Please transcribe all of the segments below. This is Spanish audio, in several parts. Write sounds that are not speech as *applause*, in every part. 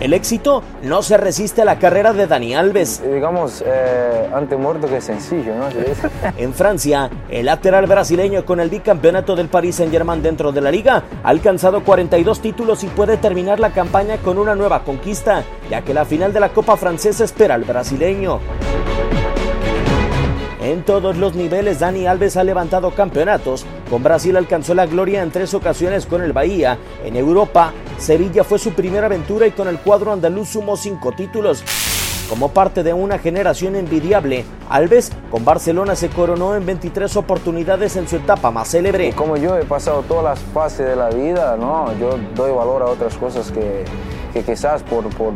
El éxito no se resiste a la carrera de Dani Alves. Eh, digamos, eh, ante muerto que sencillo, ¿no? *laughs* en Francia, el lateral brasileño con el bicampeonato del Paris Saint-Germain dentro de la liga ha alcanzado 42 títulos y puede terminar la campaña con una nueva conquista, ya que la final de la Copa Francesa espera al brasileño. En todos los niveles, Dani Alves ha levantado campeonatos. Con Brasil alcanzó la gloria en tres ocasiones con el Bahía. En Europa, Sevilla fue su primera aventura y con el cuadro andaluz sumó cinco títulos. Como parte de una generación envidiable, Alves con Barcelona se coronó en 23 oportunidades en su etapa más célebre. Como yo he pasado todas las fases de la vida, ¿no? yo doy valor a otras cosas que, que quizás por, por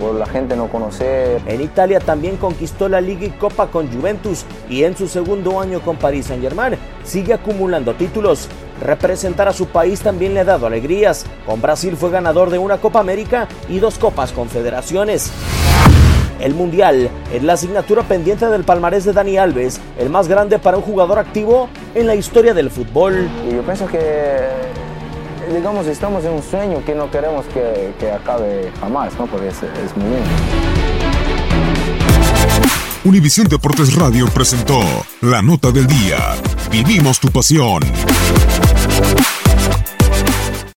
por la gente no conocer. En Italia también conquistó la Liga y Copa con Juventus y en su segundo año con Paris Saint-Germain sigue acumulando títulos. Representar a su país también le ha dado alegrías. Con Brasil fue ganador de una Copa América y dos Copas Confederaciones. El Mundial es la asignatura pendiente del palmarés de Dani Alves, el más grande para un jugador activo en la historia del fútbol. Y yo pienso que digamos, estamos en un sueño que no queremos que, que acabe jamás, ¿no? Porque es, es muy bien. Univisión Deportes Radio presentó la nota del día. Vivimos tu pasión.